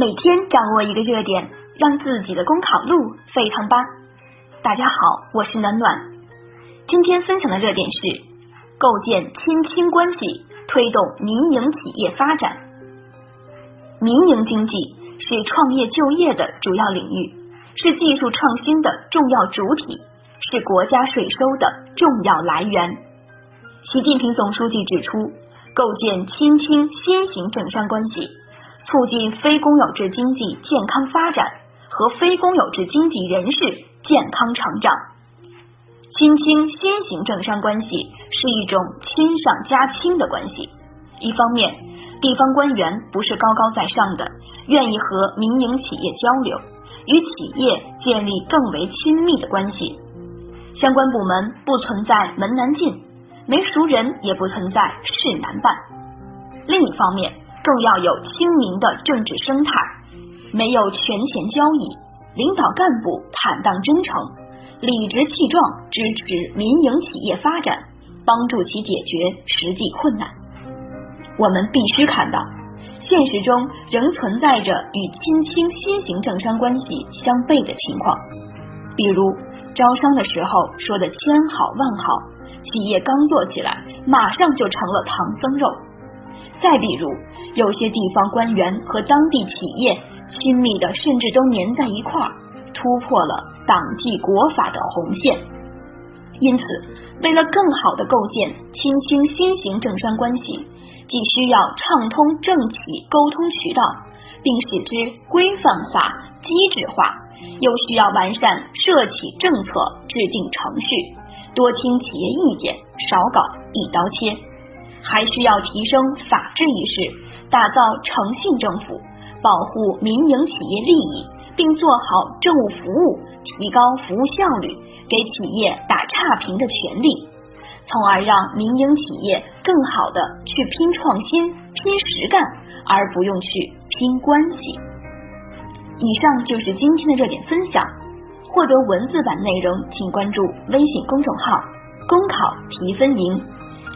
每天掌握一个热点，让自己的公考路沸腾吧！大家好，我是暖暖。今天分享的热点是构建亲亲关系，推动民营企业发展。民营经济是创业就业的主要领域，是技术创新的重要主体，是国家税收的重要来源。习近平总书记指出，构建亲亲新型政商关系，促进非公有制经济健康发展和非公有制经济人士健康成长。亲亲先行政商关系是一种亲上加亲的关系。一方面，地方官员不是高高在上的，愿意和民营企业交流，与企业建立更为亲密的关系。相关部门不存在门难进，没熟人也不存在事难办。另一方面，更要有清明的政治生态，没有权钱交易，领导干部坦荡真诚。理直气壮支持民营企业发展，帮助其解决实际困难。我们必须看到，现实中仍存在着与亲清新型政商关系相悖的情况。比如，招商的时候说的千好万好，企业刚做起来，马上就成了唐僧肉。再比如，有些地方官员和当地企业亲密的，甚至都粘在一块儿，突破了。党纪国法的红线，因此，为了更好的构建亲清新型政商关系，既需要畅通政企沟通渠道，并使之规范化、机制化，又需要完善涉企政策制定程序，多听企业意见，少搞一刀切，还需要提升法治意识，打造诚信政府，保护民营企业利益。并做好政务服务、提高服务效率、给企业打差评的权利，从而让民营企业更好的去拼创新、拼实干，而不用去拼关系。以上就是今天的热点分享。获得文字版内容，请关注微信公众号“公考提分营”。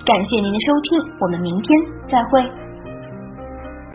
感谢您的收听，我们明天再会。